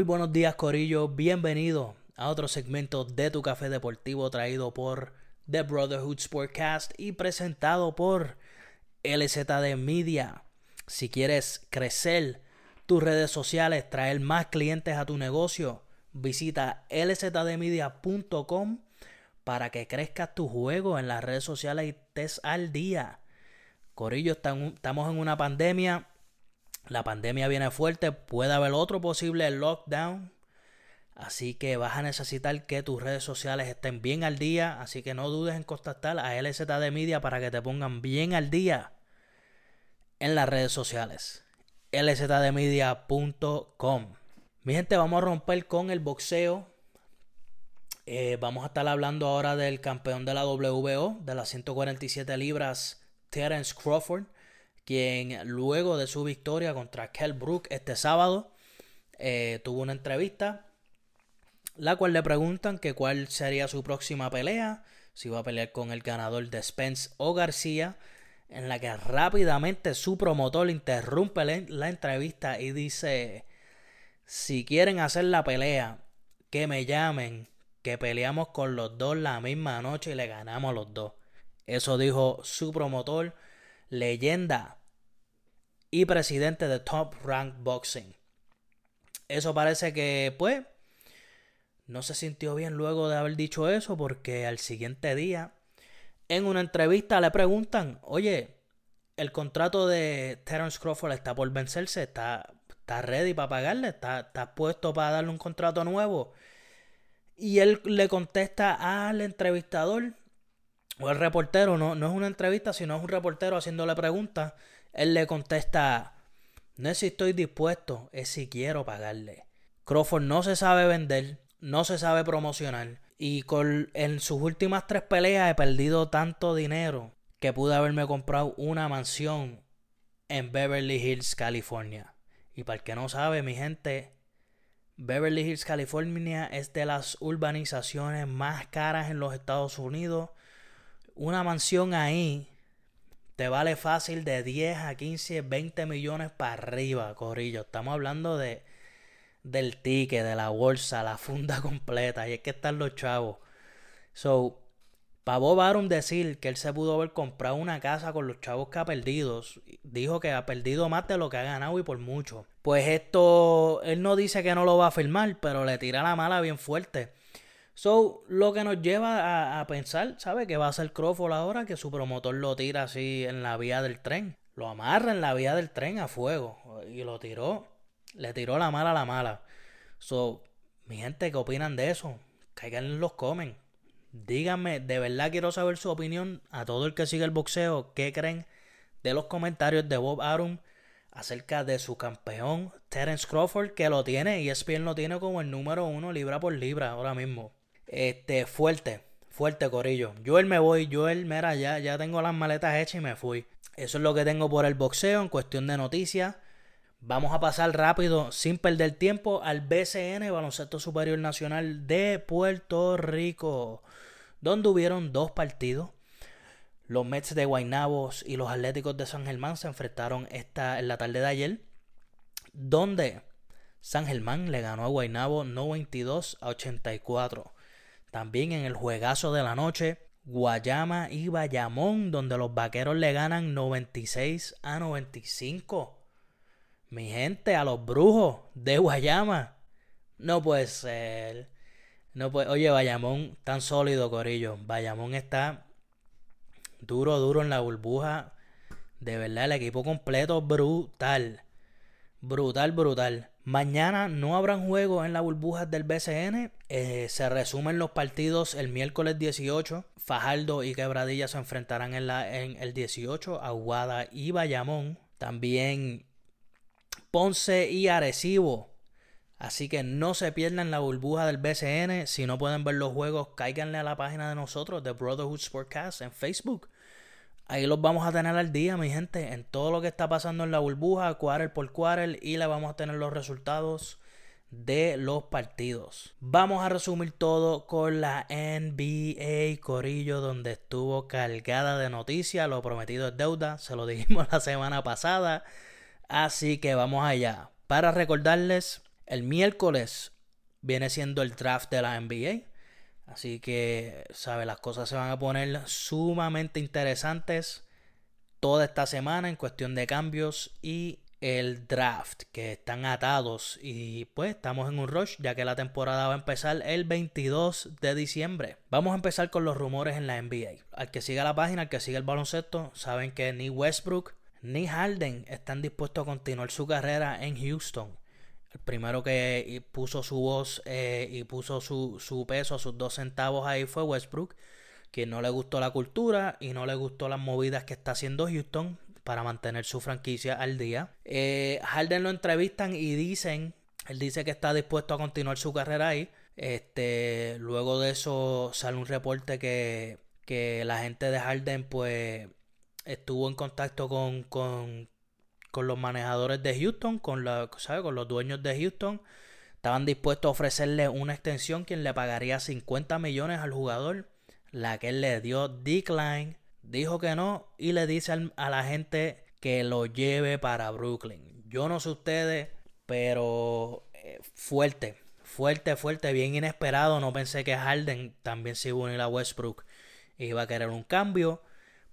Muy buenos días Corillo, bienvenido a otro segmento de tu café deportivo traído por The Brotherhood Sportcast y presentado por LZD Media. Si quieres crecer tus redes sociales, traer más clientes a tu negocio, visita lzdmedia.com para que crezcas tu juego en las redes sociales y estés al día. Corillo, estamos en una pandemia la pandemia viene fuerte, puede haber otro posible lockdown. Así que vas a necesitar que tus redes sociales estén bien al día. Así que no dudes en contactar a LZD Media para que te pongan bien al día en las redes sociales. lzdmedia.com. Mi gente, vamos a romper con el boxeo. Eh, vamos a estar hablando ahora del campeón de la WBO, de las 147 libras, Terence Crawford quien luego de su victoria contra Kell Brook este sábado eh, tuvo una entrevista, la cual le preguntan que cuál sería su próxima pelea, si va a pelear con el ganador de Spence o García, en la que rápidamente su promotor interrumpe la entrevista y dice, si quieren hacer la pelea, que me llamen, que peleamos con los dos la misma noche y le ganamos los dos. Eso dijo su promotor, leyenda y presidente de Top Rank Boxing. Eso parece que, pues, no se sintió bien luego de haber dicho eso porque al siguiente día, en una entrevista le preguntan, oye, el contrato de Terence Crawford está por vencerse, está, está ready para pagarle, está, está puesto para darle un contrato nuevo. Y él le contesta al entrevistador, o al reportero, no, no es una entrevista, sino es un reportero haciéndole preguntas él le contesta, no es si estoy dispuesto, es si quiero pagarle. Crawford no se sabe vender, no se sabe promocionar. Y con, en sus últimas tres peleas he perdido tanto dinero que pude haberme comprado una mansión en Beverly Hills, California. Y para el que no sabe, mi gente, Beverly Hills, California es de las urbanizaciones más caras en los Estados Unidos. Una mansión ahí te vale fácil de 10 a 15, 20 millones para arriba, Corillo. Estamos hablando de del ticket, de la bolsa, la funda completa. Y es que están los chavos. So, para Bob Arum decir que él se pudo haber comprado una casa con los chavos que ha perdido, dijo que ha perdido más de lo que ha ganado y por mucho. Pues esto, él no dice que no lo va a firmar, pero le tira la mala bien fuerte. So, lo que nos lleva a, pensar, ¿sabe? Que va a hacer Crawford ahora que su promotor lo tira así en la vía del tren. Lo amarra en la vía del tren a fuego. Y lo tiró. Le tiró la mala a la mala. So, mi gente, ¿qué opinan de eso? Caigan los comen. Díganme, de verdad quiero saber su opinión a todo el que sigue el boxeo. ¿Qué creen de los comentarios de Bob Arum acerca de su campeón Terence Crawford? Que lo tiene y ESPN lo tiene como el número uno libra por libra ahora mismo. Este, fuerte, fuerte, Corillo. Joel me voy, Joel, mira, ya, ya tengo las maletas hechas y me fui. Eso es lo que tengo por el boxeo en cuestión de noticias. Vamos a pasar rápido, sin perder tiempo, al BCN, Baloncesto Superior Nacional de Puerto Rico, donde hubieron dos partidos. Los Mets de Guaynabos y los Atléticos de San Germán se enfrentaron esta, en la tarde de ayer, donde San Germán le ganó a Guaynabo 92 a 84. También en el juegazo de la noche, Guayama y Bayamón, donde los vaqueros le ganan 96 a 95. Mi gente, a los brujos de Guayama. No puede ser. No puede... Oye, Bayamón tan sólido, Corillo. Bayamón está duro, duro en la burbuja. De verdad, el equipo completo brutal. Brutal, brutal. Mañana no habrán juegos en la burbuja del BCN. Eh, se resumen los partidos el miércoles 18. Fajardo y Quebradilla se enfrentarán en, la, en el 18. Aguada y Bayamón. También Ponce y Arecibo. Así que no se pierdan la burbuja del BCN. Si no pueden ver los juegos, cáiganle a la página de nosotros, de Brotherhood Sportcast, en Facebook. Ahí los vamos a tener al día, mi gente, en todo lo que está pasando en la burbuja, quarter por quarter, y le vamos a tener los resultados de los partidos. Vamos a resumir todo con la NBA Corillo, donde estuvo cargada de noticias. Lo prometido es deuda, se lo dijimos la semana pasada. Así que vamos allá. Para recordarles, El miércoles viene siendo el draft de la NBA. Así que, ¿sabes? Las cosas se van a poner sumamente interesantes toda esta semana en cuestión de cambios y el draft, que están atados y pues estamos en un rush ya que la temporada va a empezar el 22 de diciembre. Vamos a empezar con los rumores en la NBA. Al que siga la página, al que siga el baloncesto, saben que ni Westbrook ni Harden están dispuestos a continuar su carrera en Houston. El primero que puso su voz eh, y puso su, su peso, sus dos centavos ahí fue Westbrook, que no le gustó la cultura y no le gustó las movidas que está haciendo Houston para mantener su franquicia al día. Eh, Harden lo entrevistan y dicen, él dice que está dispuesto a continuar su carrera ahí. Este, luego de eso sale un reporte que, que la gente de Harden pues estuvo en contacto con, con, con los manejadores de Houston, con, la, con los dueños de Houston. Estaban dispuestos a ofrecerle una extensión quien le pagaría 50 millones al jugador, la que él le dio decline dijo que no y le dice a la gente que lo lleve para Brooklyn. Yo no sé ustedes, pero eh, fuerte, fuerte, fuerte, bien inesperado. No pensé que Harden también se iba a unir a Westbrook iba a querer un cambio.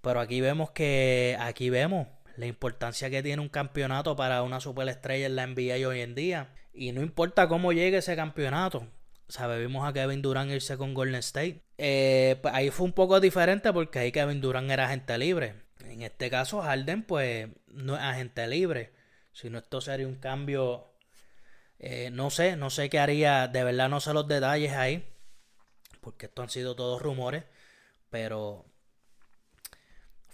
Pero aquí vemos que, aquí vemos la importancia que tiene un campeonato para una superestrella en la NBA hoy en día. Y no importa cómo llegue ese campeonato, ¿Sabe? Vimos a Kevin Durant irse con Golden State. Eh, pues ahí fue un poco diferente porque ahí Kevin Durant era agente libre. En este caso, Harden, pues, no es agente libre. Sino esto sería un cambio. Eh, no sé, no sé qué haría. De verdad no sé los detalles ahí. Porque esto han sido todos rumores. Pero.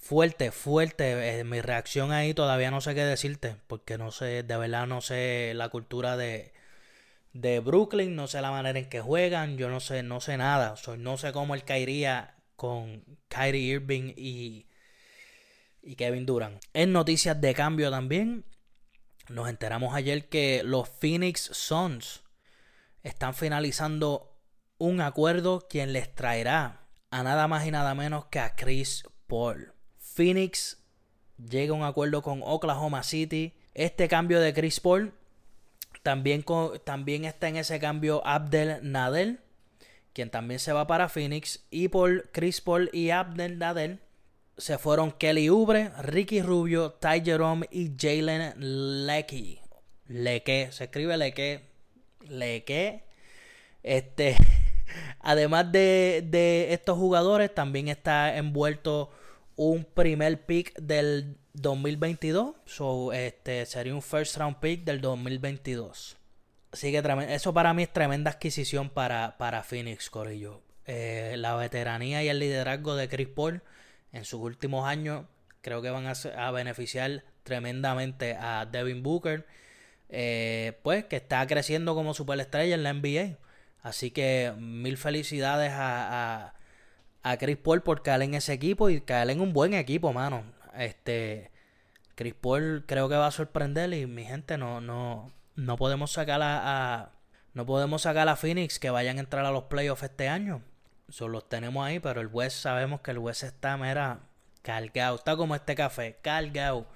Fuerte, fuerte. Eh, mi reacción ahí todavía no sé qué decirte. Porque no sé, de verdad no sé la cultura de de Brooklyn, no sé la manera en que juegan, yo no sé, no sé nada, no sé cómo él caería con Kyrie Irving y, y Kevin Durant. En noticias de cambio también, nos enteramos ayer que los Phoenix Suns están finalizando un acuerdo quien les traerá a nada más y nada menos que a Chris Paul. Phoenix llega a un acuerdo con Oklahoma City. Este cambio de Chris Paul también, también está en ese cambio Abdel Nadel, quien también se va para Phoenix. Y por Chris Paul y Abdel Nadel se fueron Kelly Ubre, Ricky Rubio, Ty Jerome y Jalen Lecky. Leque, se escribe Leque. Leque. Este, además de, de estos jugadores, también está envuelto un primer pick del 2022. So, este sería un first round pick del 2022. Así que eso para mí es tremenda adquisición para, para Phoenix, Corillo. Eh, la veteranía y el liderazgo de Chris Paul en sus últimos años creo que van a, beneficiar tremendamente a Devin Booker. Eh, pues que está creciendo como superestrella en la NBA. Así que mil felicidades a, a, a Chris Paul por caer en ese equipo y caer en un buen equipo, mano. Este, Chris Paul creo que va a sorprender y mi gente no, no, no podemos sacar a, no podemos sacar a Phoenix que vayan a entrar a los playoffs este año. Solo los tenemos ahí, pero el West sabemos que el West está mera cargado, está como este café, cargado.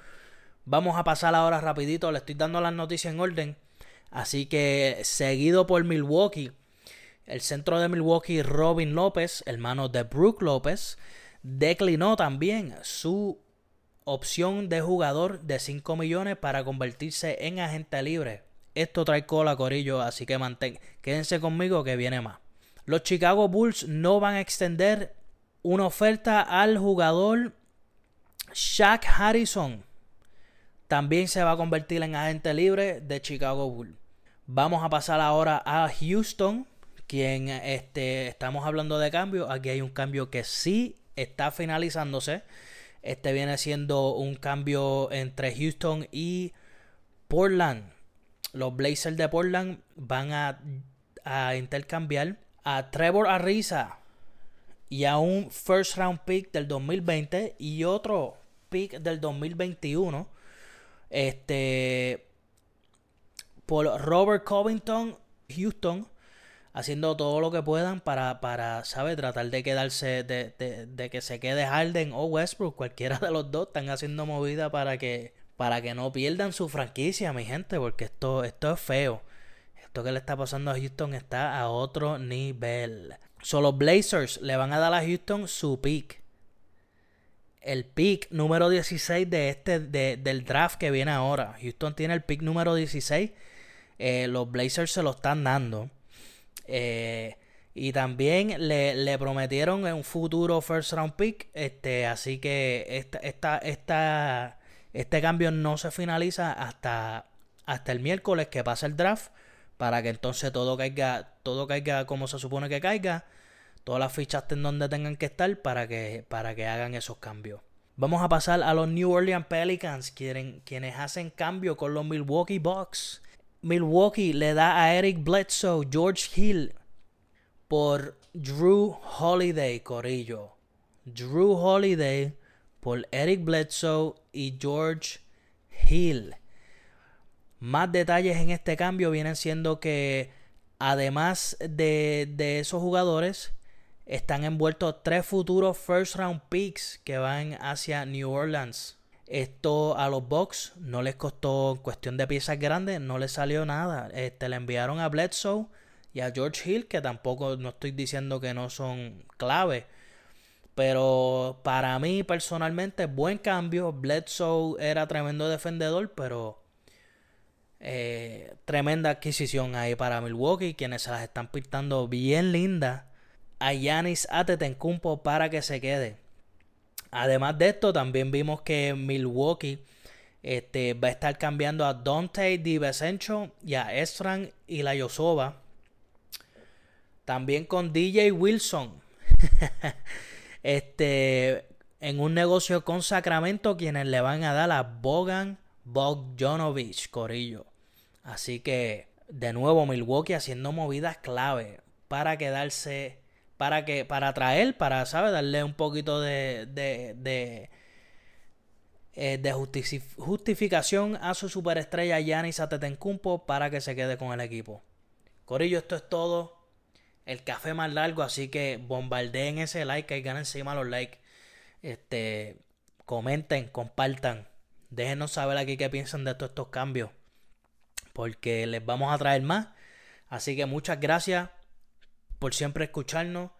Vamos a pasar ahora rapidito, le estoy dando las noticias en orden. Así que seguido por Milwaukee, el centro de Milwaukee, Robin López, hermano de Brook López, declinó también su opción de jugador de 5 millones para convertirse en agente libre. Esto trae cola, Corillo, así que mantén, quédense conmigo que viene más. Los Chicago Bulls no van a extender una oferta al jugador Shaq Harrison. También se va a convertir en agente libre de Chicago Bulls. Vamos a pasar ahora a Houston, quien este, estamos hablando de cambio. Aquí hay un cambio que sí está finalizándose. Este viene siendo un cambio entre Houston y Portland. Los Blazers de Portland van a, intercambiar a Trevor Ariza y a un first round pick del 2020 y otro pick del 2021. Este por Robert Covington, Houston haciendo todo lo que puedan para, para ¿sabe? Tratar de quedarse, de, de, que se quede Harden o Westbrook, cualquiera de los dos, están haciendo movida para que, para que no pierdan su franquicia, mi gente, porque esto, esto es feo. Esto que le está pasando a Houston está a otro nivel. Solo los Blazers le van a dar a Houston su pick. El pick número 16 de este, del draft que viene ahora. Houston tiene el pick número 16. Eh, los Blazers se lo están dando. Eh, y también le, prometieron un futuro first round pick. Este, así que esta, esta, esta, este cambio no se finaliza hasta, hasta el miércoles que pasa el draft. Para que entonces todo caiga, todo caiga como se supone que caiga. Todas las fichas estén donde tengan que estar para que, para que hagan esos cambios. Vamos a pasar a los New Orleans Pelicans, quienes hacen cambio con los Milwaukee Bucks. Milwaukee le da a Eric Bledsoe, George Hill, por Drew Holiday, Corillo. Drew Holiday por Eric Bledsoe y George Hill. Más detalles en este cambio vienen siendo que además de, de esos jugadores están envueltos tres futuros first round picks que van hacia New Orleans. Esto a los Bucks no les costó cuestión de piezas grandes, no les salió nada. Este, le enviaron a Bledsoe y a George Hill, que tampoco no estoy diciendo que no son clave. Pero para mí personalmente, buen cambio. Bledsoe era tremendo defendedor, pero eh, tremenda adquisición ahí para Milwaukee, quienes se las están pintando bien lindas a Yanis Atetencumpo para que se quede. Además de esto, también vimos que Milwaukee este, va a estar cambiando a Dante DiVincenzo y a Estran y la Yosova también con DJ Wilson. este, en un negocio con Sacramento, quienes le van a dar a Bogan Bogdanovich, Corillo. Así que, de nuevo, Milwaukee haciendo movidas clave para quedarse, para que, para traer, para, ¿sabes? Darle un poquito de, de, de, eh, justificación a su superestrella Yanis Atetencumpo para que se quede con el equipo. Corillo, esto es todo el café más largo, así que bombardeen ese like, y ganen encima los likes. Este, comenten, compartan. Déjenos saber aquí qué piensan de todos estos cambios. Porque les vamos a traer más. Así que muchas gracias por siempre escucharnos.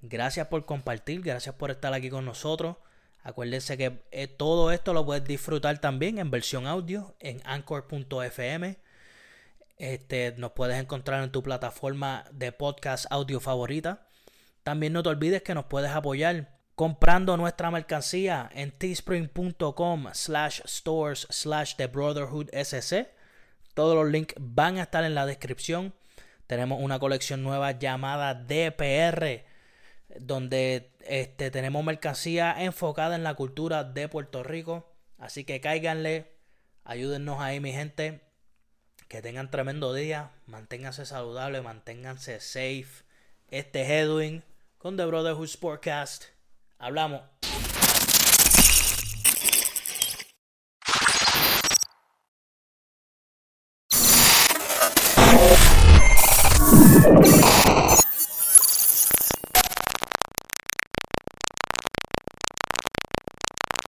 Gracias por compartir. Gracias por estar aquí con nosotros. Acuérdense que eh, todo esto lo puedes disfrutar también en versión audio en anchor.fm. Este, nos puedes encontrar en tu plataforma de podcast audio favorita. También no te olvides que nos puedes apoyar comprando nuestra mercancía en teespring.com slash stores slash the brotherhood sc. Todos los links van a estar en la descripción. Tenemos una colección nueva llamada DPR, donde este, tenemos mercancía enfocada en la cultura de Puerto Rico. Así que cáiganle, ayúdennos ahí mi gente. Que tengan tremendo día. Manténganse saludables, manténganse safe. Este es Edwin con The Brotherhood Sportcast. Hablamos.